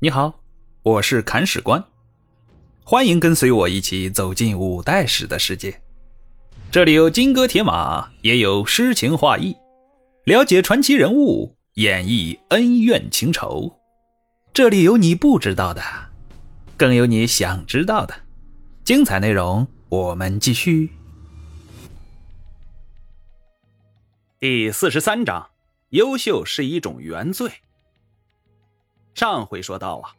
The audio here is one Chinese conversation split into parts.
你好，我是砍史官，欢迎跟随我一起走进五代史的世界。这里有金戈铁马，也有诗情画意，了解传奇人物，演绎恩怨情仇。这里有你不知道的，更有你想知道的。精彩内容，我们继续。第四十三章：优秀是一种原罪。上回说到啊，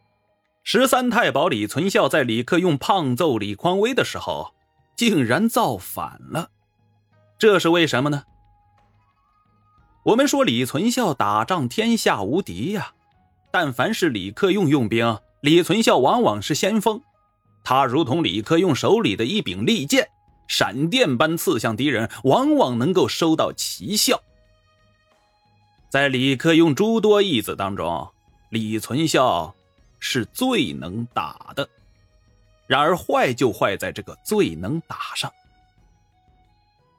十三太保李存孝在李克用胖揍李匡威的时候，竟然造反了，这是为什么呢？我们说李存孝打仗天下无敌呀，但凡是李克用用兵，李存孝往往是先锋，他如同李克用手里的一柄利剑，闪电般刺向敌人，往往能够收到奇效。在李克用诸多义子当中。李存孝是最能打的，然而坏就坏在这个最能打上。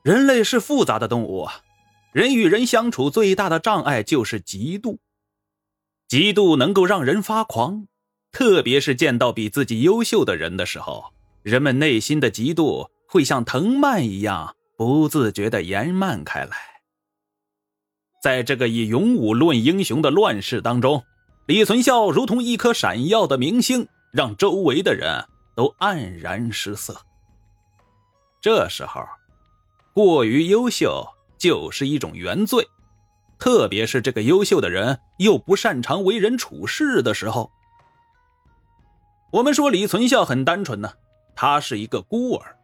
人类是复杂的动物啊，人与人相处最大的障碍就是嫉妒，嫉妒能够让人发狂，特别是见到比自己优秀的人的时候，人们内心的嫉妒会像藤蔓一样不自觉的延漫开来。在这个以勇武论英雄的乱世当中。李存孝如同一颗闪耀的明星，让周围的人都黯然失色。这时候，过于优秀就是一种原罪，特别是这个优秀的人又不擅长为人处事的时候。我们说李存孝很单纯呢，他是一个孤儿，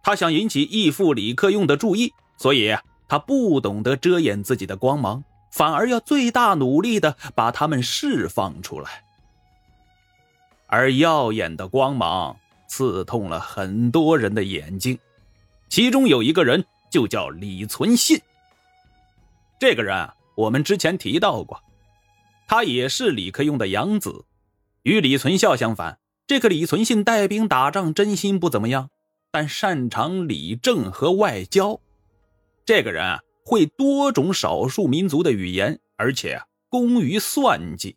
他想引起义父李克用的注意，所以他不懂得遮掩自己的光芒。反而要最大努力的把他们释放出来，而耀眼的光芒刺痛了很多人的眼睛，其中有一个人就叫李存信。这个人我们之前提到过，他也是李克用的养子，与李存孝相反，这个李存信带兵打仗真心不怎么样，但擅长理政和外交。这个人啊。会多种少数民族的语言，而且啊工于算计。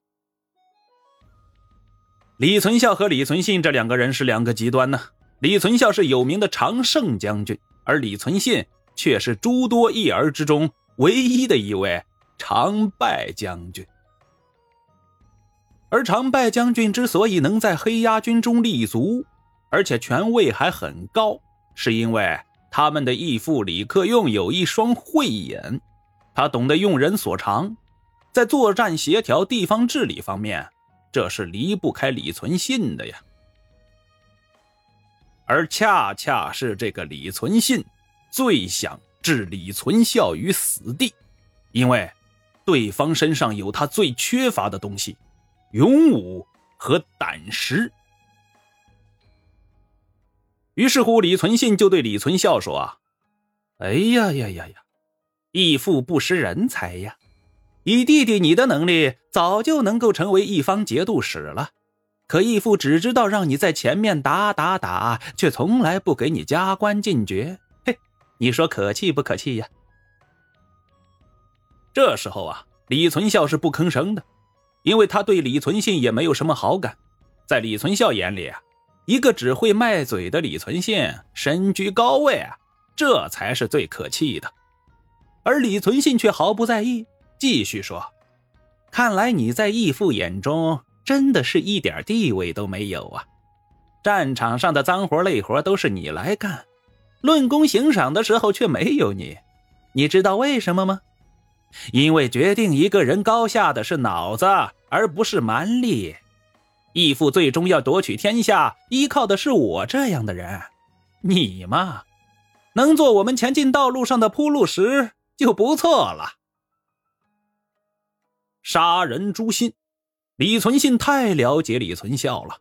李存孝和李存信这两个人是两个极端呢。李存孝是有名的常胜将军，而李存信却是诸多一儿之中唯一的一位常败将军。而常败将军之所以能在黑鸭军中立足，而且权位还很高，是因为。他们的义父李克用有一双慧眼，他懂得用人所长，在作战协调、地方治理方面，这是离不开李存信的呀。而恰恰是这个李存信，最想置李存孝于死地，因为对方身上有他最缺乏的东西——勇武和胆识。于是乎，李存信就对李存孝说：“啊，哎呀呀呀呀，义父不识人才呀！以弟弟你的能力，早就能够成为一方节度使了。可义父只知道让你在前面打打打，却从来不给你加官进爵。嘿，你说可气不可气呀？”这时候啊，李存孝是不吭声的，因为他对李存信也没有什么好感。在李存孝眼里啊。一个只会卖嘴的李存信身居高位啊，这才是最可气的。而李存信却毫不在意，继续说：“看来你在义父眼中真的是一点地位都没有啊！战场上的脏活累活都是你来干，论功行赏的时候却没有你。你知道为什么吗？因为决定一个人高下的是脑子，而不是蛮力。”义父最终要夺取天下，依靠的是我这样的人。你嘛，能做我们前进道路上的铺路石就不错了。杀人诛心，李存信太了解李存孝了，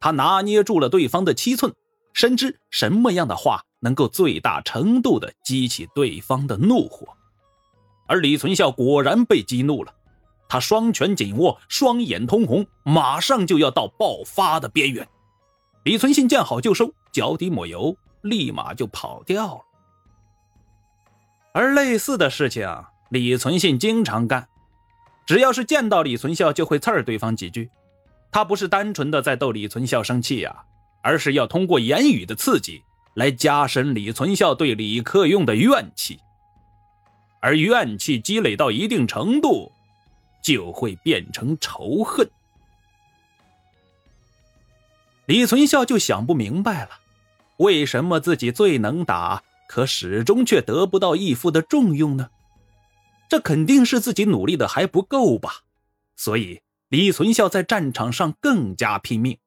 他拿捏住了对方的七寸，深知什么样的话能够最大程度的激起对方的怒火。而李存孝果然被激怒了。他双拳紧握，双眼通红，马上就要到爆发的边缘。李存信见好就收，脚底抹油，立马就跑掉了。而类似的事情，李存信经常干，只要是见到李存孝，就会刺儿对方几句，他不是单纯的在逗李存孝生气啊，而是要通过言语的刺激来加深李存孝对李克用的怨气。而怨气积累到一定程度，就会变成仇恨。李存孝就想不明白了，为什么自己最能打，可始终却得不到义父的重用呢？这肯定是自己努力的还不够吧。所以李存孝在战场上更加拼命，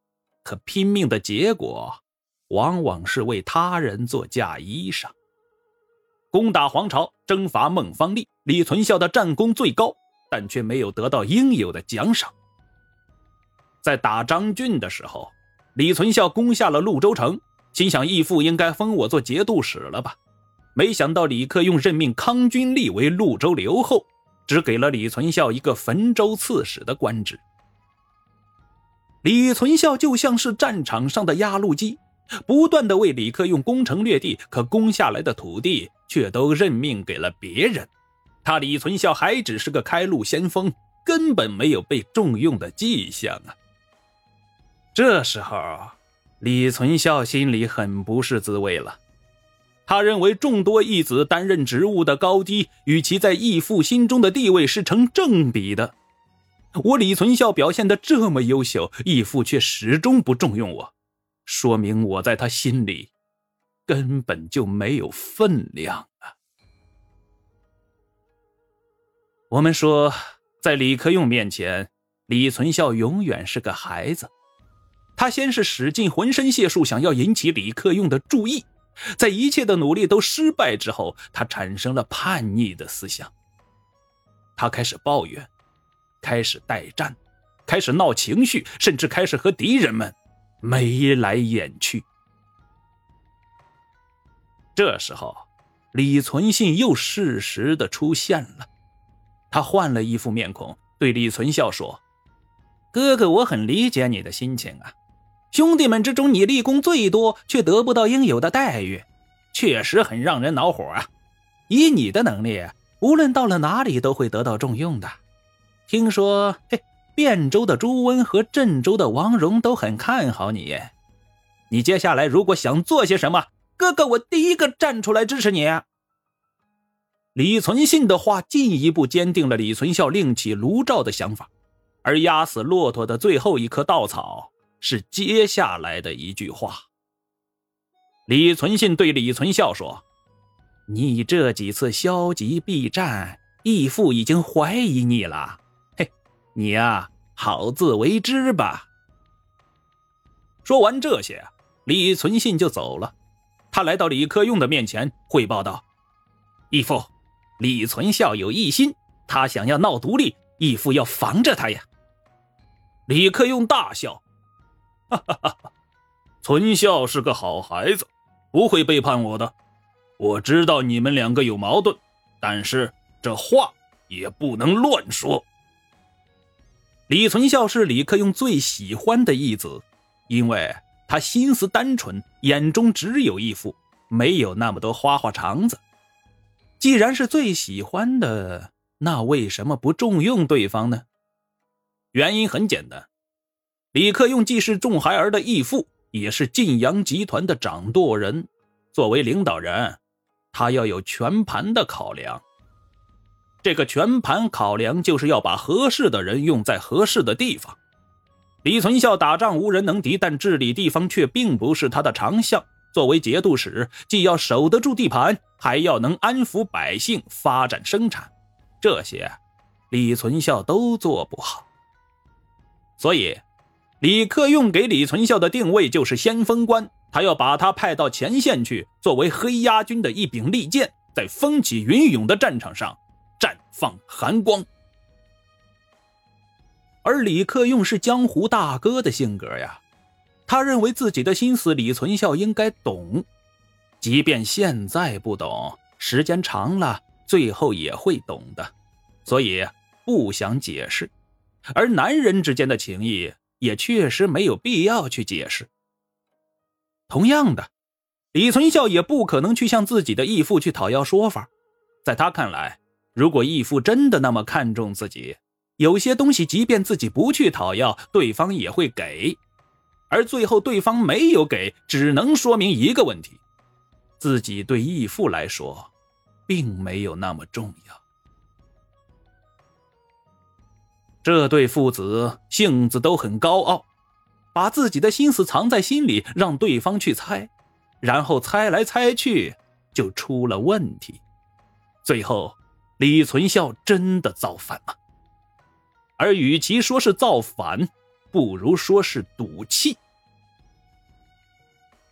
可拼命的结果，往往是为他人做嫁衣裳。攻打黄巢，征伐孟方立，李存孝的战功最高，但却没有得到应有的奖赏。在打张俊的时候，李存孝攻下了潞州城，心想义父应该封我做节度使了吧？没想到李克用任命康君立为潞州留后，只给了李存孝一个汾州刺史的官职。李存孝就像是战场上的压路机。不断的为李克用攻城略地，可攻下来的土地却都任命给了别人，他李存孝还只是个开路先锋，根本没有被重用的迹象啊！这时候，李存孝心里很不是滋味了。他认为众多义子担任职务的高低，与其在义父心中的地位是成正比的。我李存孝表现的这么优秀，义父却始终不重用我。说明我在他心里根本就没有分量我们说，在李克用面前，李存孝永远是个孩子。他先是使尽浑身解数，想要引起李克用的注意，在一切的努力都失败之后，他产生了叛逆的思想。他开始抱怨，开始代战，开始闹情绪，甚至开始和敌人们。眉来眼去。这时候，李存信又适时的出现了。他换了一副面孔，对李存孝说：“哥哥，我很理解你的心情啊。兄弟们之中，你立功最多，却得不到应有的待遇，确实很让人恼火啊。以你的能力，无论到了哪里都会得到重用的。听说，嘿。”汴州的朱温和镇州的王荣都很看好你，你接下来如果想做些什么，哥哥我第一个站出来支持你。李存信的话进一步坚定了李存孝另起炉灶的想法，而压死骆驼的最后一棵稻草是接下来的一句话。李存信对李存孝说：“你这几次消极避战，义父已经怀疑你了。”嘿你呀，好自为之吧。说完这些，李存信就走了。他来到李克用的面前，汇报道：“义父，李存孝有异心，他想要闹独立，义父要防着他呀。”李克用大笑：“哈哈哈哈！存孝是个好孩子，不会背叛我的。我知道你们两个有矛盾，但是这话也不能乱说。”李存孝是李克用最喜欢的义子，因为他心思单纯，眼中只有义父，没有那么多花花肠子。既然是最喜欢的，那为什么不重用对方呢？原因很简单，李克用既是仲孩儿的义父，也是晋阳集团的掌舵人，作为领导人，他要有全盘的考量。这个全盘考量就是要把合适的人用在合适的地方。李存孝打仗无人能敌，但治理地方却并不是他的长项。作为节度使，既要守得住地盘，还要能安抚百姓、发展生产，这些李存孝都做不好。所以，李克用给李存孝的定位就是先锋官，他要把他派到前线去，作为黑鸦军的一柄利剑，在风起云涌的战场上。绽放寒光，而李克用是江湖大哥的性格呀，他认为自己的心思李存孝应该懂，即便现在不懂，时间长了最后也会懂的，所以不想解释。而男人之间的情谊也确实没有必要去解释。同样的，李存孝也不可能去向自己的义父去讨要说法，在他看来。如果义父真的那么看重自己，有些东西即便自己不去讨要，对方也会给，而最后对方没有给，只能说明一个问题：自己对义父来说，并没有那么重要。这对父子性子都很高傲，把自己的心思藏在心里，让对方去猜，然后猜来猜去，就出了问题。最后，李存孝真的造反了。而与其说是造反，不如说是赌气。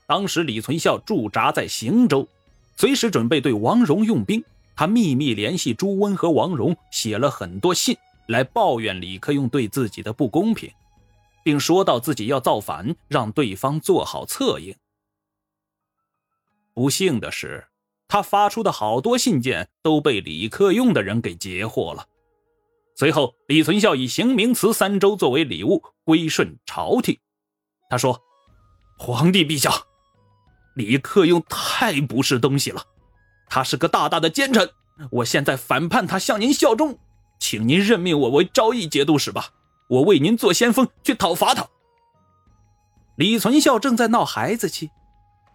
当时李存孝驻扎在邢州，随时准备对王荣用兵。他秘密联系朱温和王荣，写了很多信。来抱怨李克用对自己的不公平，并说到自己要造反，让对方做好策应。不幸的是，他发出的好多信件都被李克用的人给截获了。随后，李存孝以行名祠三州作为礼物归顺朝廷。他说：“皇帝陛下，李克用太不是东西了，他是个大大的奸臣。我现在反叛他，向您效忠。”请您任命我为昭义节度使吧，我为您做先锋去讨伐他。李存孝正在闹孩子气，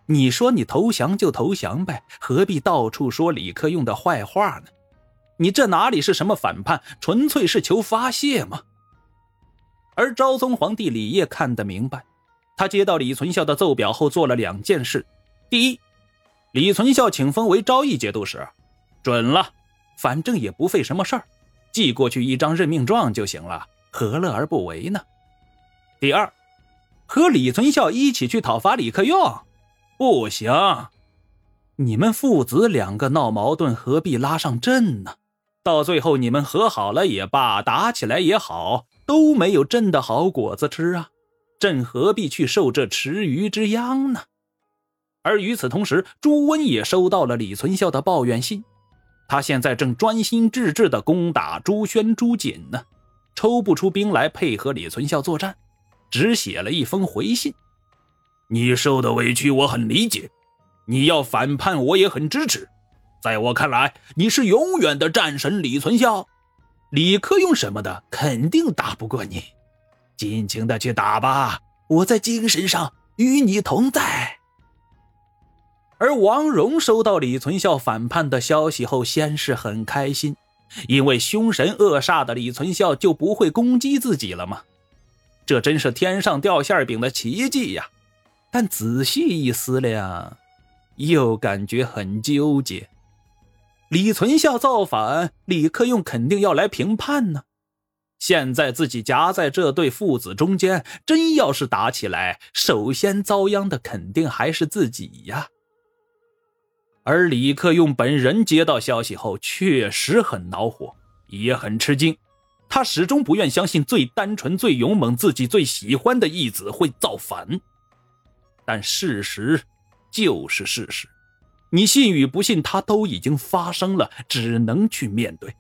你说你投降就投降呗，何必到处说李克用的坏话呢？你这哪里是什么反叛，纯粹是求发泄嘛。而昭宗皇帝李晔看得明白，他接到李存孝的奏表后做了两件事：第一，李存孝请封为昭义节度使，准了，反正也不费什么事儿。寄过去一张任命状就行了，何乐而不为呢？第二，和李存孝一起去讨伐李克用，不行。你们父子两个闹矛盾，何必拉上朕呢？到最后你们和好了也罢，打起来也好，都没有朕的好果子吃啊！朕何必去受这池鱼之殃呢？而与此同时，朱温也收到了李存孝的抱怨信。他现在正专心致志地攻打朱宣、朱瑾呢，抽不出兵来配合李存孝作战，只写了一封回信。你受的委屈我很理解，你要反叛我也很支持。在我看来，你是永远的战神李存孝，李克用什么的肯定打不过你，尽情的去打吧，我在精神上与你同在。而王荣收到李存孝反叛的消息后，先是很开心，因为凶神恶煞的李存孝就不会攻击自己了吗？这真是天上掉馅饼的奇迹呀！但仔细一思量，又感觉很纠结。李存孝造反，李克用肯定要来平叛呢。现在自己夹在这对父子中间，真要是打起来，首先遭殃的肯定还是自己呀。而李克用本人接到消息后，确实很恼火，也很吃惊。他始终不愿相信最单纯、最勇猛、自己最喜欢的义子会造反。但事实就是事实，你信与不信，它都已经发生了，只能去面对。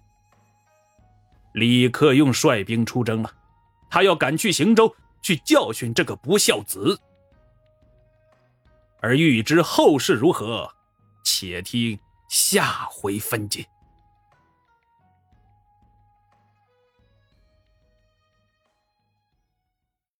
李克用率兵出征了，他要赶去邢州去教训这个不孝子。而欲知后事如何？且听下回分解。